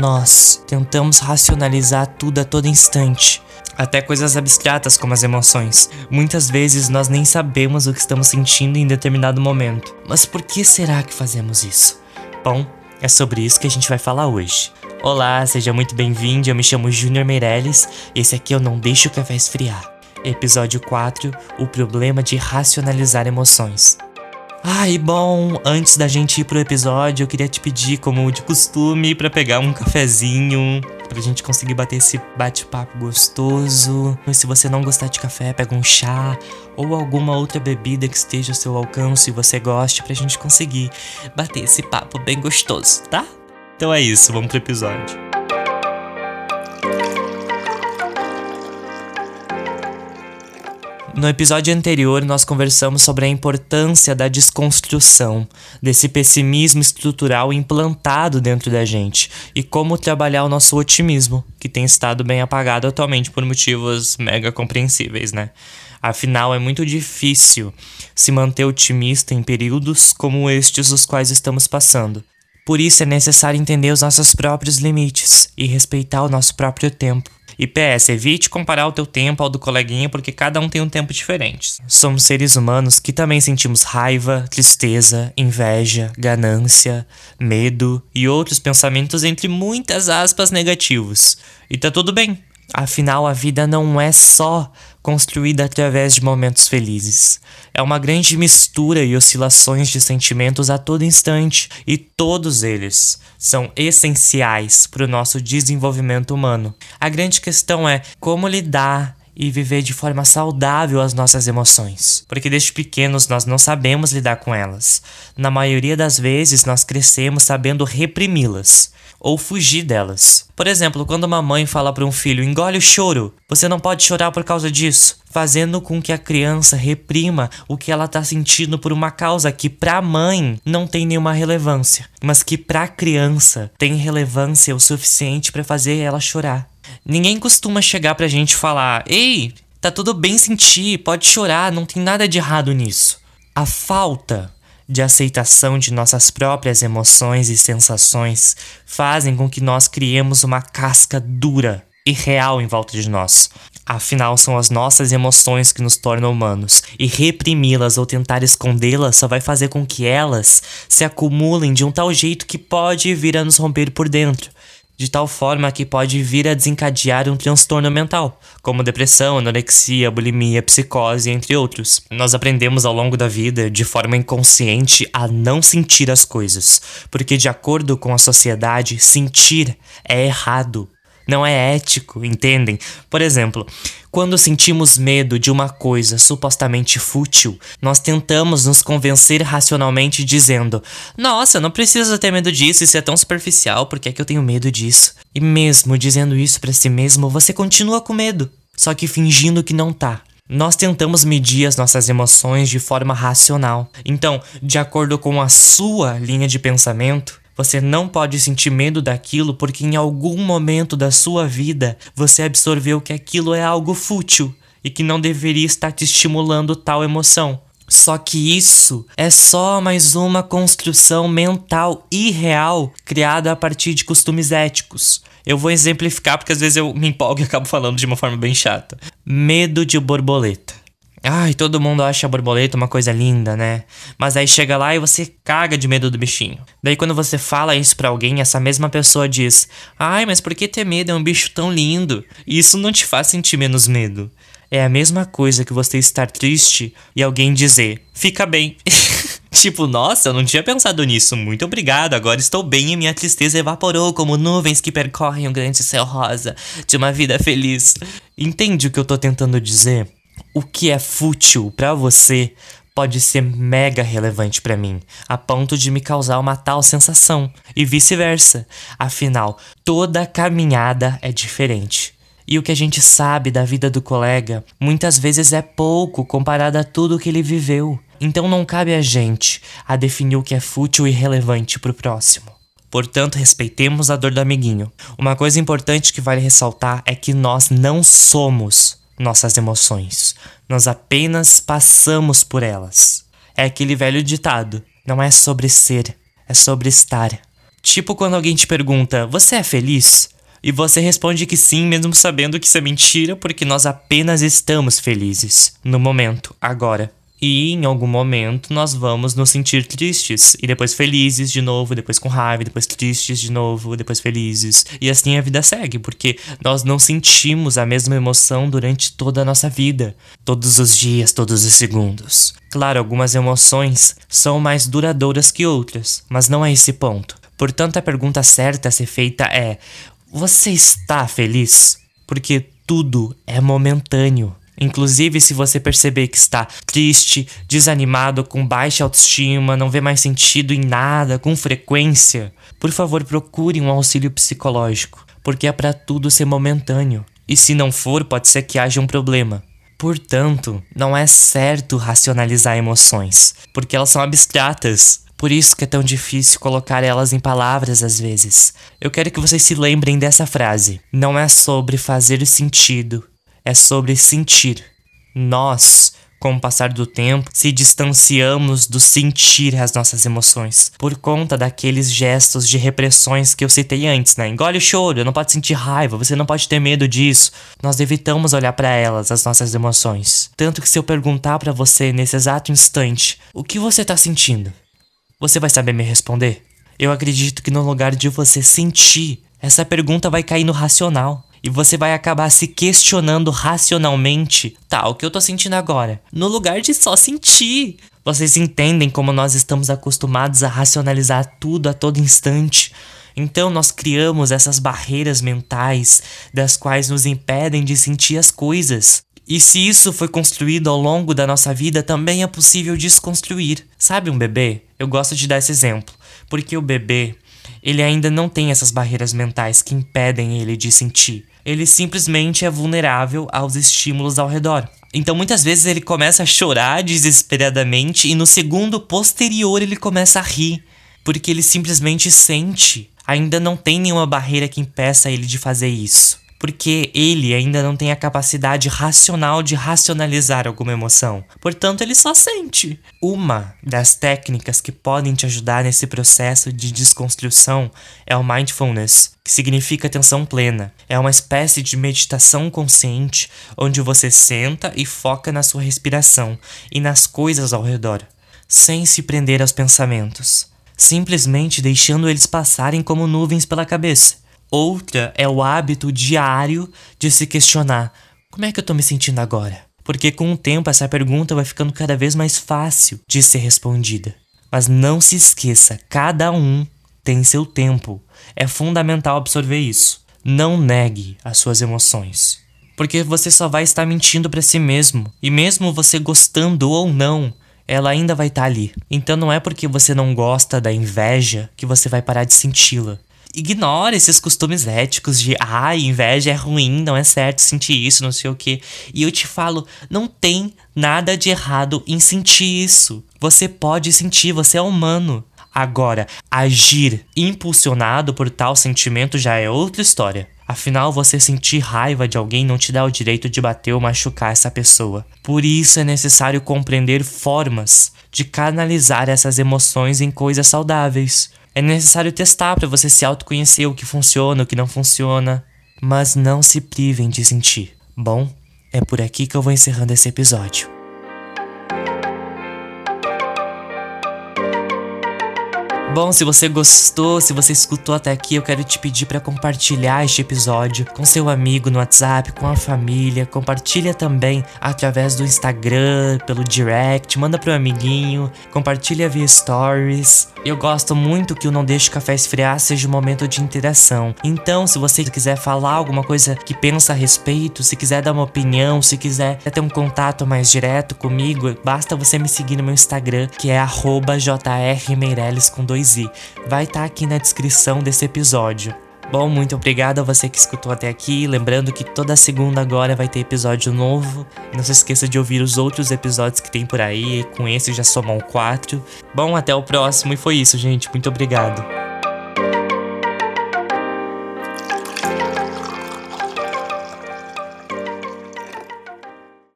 Nós tentamos racionalizar tudo a todo instante, até coisas abstratas como as emoções. Muitas vezes nós nem sabemos o que estamos sentindo em determinado momento. Mas por que será que fazemos isso? Bom, é sobre isso que a gente vai falar hoje. Olá, seja muito bem-vindo. Eu me chamo Júnior Meirelles e esse aqui eu não deixo o café esfriar. Episódio 4: O problema de racionalizar emoções. Ah, e bom, antes da gente ir pro episódio, eu queria te pedir, como de costume, para pegar um cafezinho, pra gente conseguir bater esse bate-papo gostoso. E se você não gostar de café, pega um chá ou alguma outra bebida que esteja ao seu alcance e você goste pra gente conseguir bater esse papo bem gostoso, tá? Então é isso, vamos pro episódio. No episódio anterior, nós conversamos sobre a importância da desconstrução, desse pessimismo estrutural implantado dentro da gente, e como trabalhar o nosso otimismo, que tem estado bem apagado atualmente por motivos mega compreensíveis, né? Afinal, é muito difícil se manter otimista em períodos como estes os quais estamos passando. Por isso é necessário entender os nossos próprios limites e respeitar o nosso próprio tempo. E PS, evite comparar o teu tempo ao do coleguinha, porque cada um tem um tempo diferente. Somos seres humanos que também sentimos raiva, tristeza, inveja, ganância, medo e outros pensamentos, entre muitas aspas, negativos. E tá tudo bem. Afinal, a vida não é só construída através de momentos felizes. É uma grande mistura e oscilações de sentimentos a todo instante, e todos eles são essenciais para o nosso desenvolvimento humano. A grande questão é como lidar e viver de forma saudável as nossas emoções, porque desde pequenos nós não sabemos lidar com elas. Na maioria das vezes, nós crescemos sabendo reprimi-las ou fugir delas. Por exemplo, quando uma mãe fala para um filho: engole o choro, você não pode chorar por causa disso, fazendo com que a criança reprima o que ela está sentindo por uma causa que para a mãe não tem nenhuma relevância, mas que para a criança tem relevância o suficiente para fazer ela chorar. Ninguém costuma chegar pra gente e falar: "Ei, tá tudo bem sentir, pode chorar, não tem nada de errado nisso". A falta de aceitação de nossas próprias emoções e sensações fazem com que nós criemos uma casca dura e real em volta de nós. Afinal, são as nossas emoções que nos tornam humanos, e reprimi-las ou tentar escondê-las só vai fazer com que elas se acumulem de um tal jeito que pode vir a nos romper por dentro, de tal forma que pode vir a desencadear um transtorno mental, como depressão, anorexia, bulimia, psicose, entre outros. Nós aprendemos ao longo da vida, de forma inconsciente, a não sentir as coisas, porque, de acordo com a sociedade, sentir é errado, não é ético, entendem? Por exemplo, quando sentimos medo de uma coisa supostamente fútil, nós tentamos nos convencer racionalmente dizendo: Nossa, não precisa ter medo disso, isso é tão superficial, por que é que eu tenho medo disso? E mesmo dizendo isso para si mesmo, você continua com medo, só que fingindo que não tá. Nós tentamos medir as nossas emoções de forma racional. Então, de acordo com a sua linha de pensamento, você não pode sentir medo daquilo porque em algum momento da sua vida você absorveu que aquilo é algo fútil e que não deveria estar te estimulando tal emoção. Só que isso é só mais uma construção mental irreal criada a partir de costumes éticos. Eu vou exemplificar porque às vezes eu me empolgo e acabo falando de uma forma bem chata. Medo de borboleta. Ai, todo mundo acha a borboleta uma coisa linda, né? Mas aí chega lá e você caga de medo do bichinho. Daí quando você fala isso pra alguém, essa mesma pessoa diz: Ai, mas por que ter medo? É um bicho tão lindo. E isso não te faz sentir menos medo. É a mesma coisa que você estar triste e alguém dizer: Fica bem. Tipo, nossa, eu não tinha pensado nisso. Muito obrigado. Agora estou bem e minha tristeza evaporou como nuvens que percorrem o grande céu rosa de uma vida feliz. Entende o que eu tô tentando dizer? O que é fútil para você pode ser mega relevante para mim, a ponto de me causar uma tal sensação, e vice-versa. Afinal, toda caminhada é diferente. E o que a gente sabe da vida do colega muitas vezes é pouco comparado a tudo que ele viveu. Então não cabe a gente a definir o que é fútil e relevante para o próximo. Portanto, respeitemos a dor do amiguinho. Uma coisa importante que vale ressaltar é que nós não somos nossas emoções. Nós apenas passamos por elas. É aquele velho ditado: não é sobre ser, é sobre estar. Tipo quando alguém te pergunta: Você é feliz? E você responde que sim, mesmo sabendo que isso é mentira, porque nós apenas estamos felizes. No momento, agora. E em algum momento nós vamos nos sentir tristes e depois felizes de novo, depois com raiva, depois tristes de novo, depois felizes. E assim a vida segue, porque nós não sentimos a mesma emoção durante toda a nossa vida, todos os dias, todos os segundos. Claro, algumas emoções são mais duradouras que outras, mas não é esse ponto. Portanto, a pergunta certa a ser feita é: você está feliz? Porque tudo é momentâneo. Inclusive, se você perceber que está triste, desanimado, com baixa autoestima, não vê mais sentido em nada, com frequência, por favor, procure um auxílio psicológico, porque é para tudo ser momentâneo. E se não for, pode ser que haja um problema. Portanto, não é certo racionalizar emoções, porque elas são abstratas. Por isso que é tão difícil colocar elas em palavras às vezes. Eu quero que vocês se lembrem dessa frase. Não é sobre fazer sentido, é sobre sentir. Nós, com o passar do tempo, se distanciamos do sentir as nossas emoções por conta daqueles gestos de repressões que eu citei antes, né? Engole o choro, não pode sentir raiva, você não pode ter medo disso. Nós evitamos olhar para elas, as nossas emoções. Tanto que se eu perguntar para você nesse exato instante, o que você tá sentindo? Você vai saber me responder? Eu acredito que no lugar de você sentir, essa pergunta vai cair no racional. E você vai acabar se questionando racionalmente, tá, o que eu tô sentindo agora? No lugar de só sentir. Vocês entendem como nós estamos acostumados a racionalizar tudo a todo instante. Então nós criamos essas barreiras mentais das quais nos impedem de sentir as coisas. E se isso foi construído ao longo da nossa vida, também é possível desconstruir. Sabe um bebê? Eu gosto de dar esse exemplo, porque o bebê, ele ainda não tem essas barreiras mentais que impedem ele de sentir. Ele simplesmente é vulnerável aos estímulos ao redor. Então muitas vezes ele começa a chorar desesperadamente e no segundo posterior ele começa a rir, porque ele simplesmente sente. Ainda não tem nenhuma barreira que impeça ele de fazer isso porque ele ainda não tem a capacidade racional de racionalizar alguma emoção. Portanto, ele só sente. Uma das técnicas que podem te ajudar nesse processo de desconstrução é o mindfulness, que significa atenção plena. É uma espécie de meditação consciente onde você senta e foca na sua respiração e nas coisas ao redor, sem se prender aos pensamentos, simplesmente deixando eles passarem como nuvens pela cabeça Outra é o hábito diário de se questionar: como é que eu tô me sentindo agora? Porque com o tempo essa pergunta vai ficando cada vez mais fácil de ser respondida. Mas não se esqueça, cada um tem seu tempo. É fundamental absorver isso. Não negue as suas emoções, porque você só vai estar mentindo para si mesmo. E mesmo você gostando ou não, ela ainda vai estar ali. Então não é porque você não gosta da inveja que você vai parar de senti-la ignora esses costumes éticos de ah, inveja é ruim, não é certo sentir isso, não sei o que. E eu te falo, não tem nada de errado em sentir isso. Você pode sentir, você é humano. Agora, agir impulsionado por tal sentimento já é outra história. Afinal, você sentir raiva de alguém não te dá o direito de bater ou machucar essa pessoa. Por isso é necessário compreender formas de canalizar essas emoções em coisas saudáveis. É necessário testar para você se autoconhecer o que funciona, o que não funciona. Mas não se privem de sentir. Bom, é por aqui que eu vou encerrando esse episódio. Bom, se você gostou, se você escutou até aqui, eu quero te pedir para compartilhar este episódio com seu amigo no WhatsApp, com a família. Compartilha também através do Instagram, pelo direct, manda pro amiguinho, compartilha via stories. Eu gosto muito que o Não Deixe o Café Esfriar seja um momento de interação. Então, se você quiser falar alguma coisa que pensa a respeito, se quiser dar uma opinião, se quiser ter um contato mais direto comigo, basta você me seguir no meu Instagram, que é jrmeireles com dois i. Vai estar tá aqui na descrição desse episódio. Bom, muito obrigado a você que escutou até aqui. Lembrando que toda segunda agora vai ter episódio novo. Não se esqueça de ouvir os outros episódios que tem por aí. Com esse já somam quatro. Bom, até o próximo. E foi isso, gente. Muito obrigado.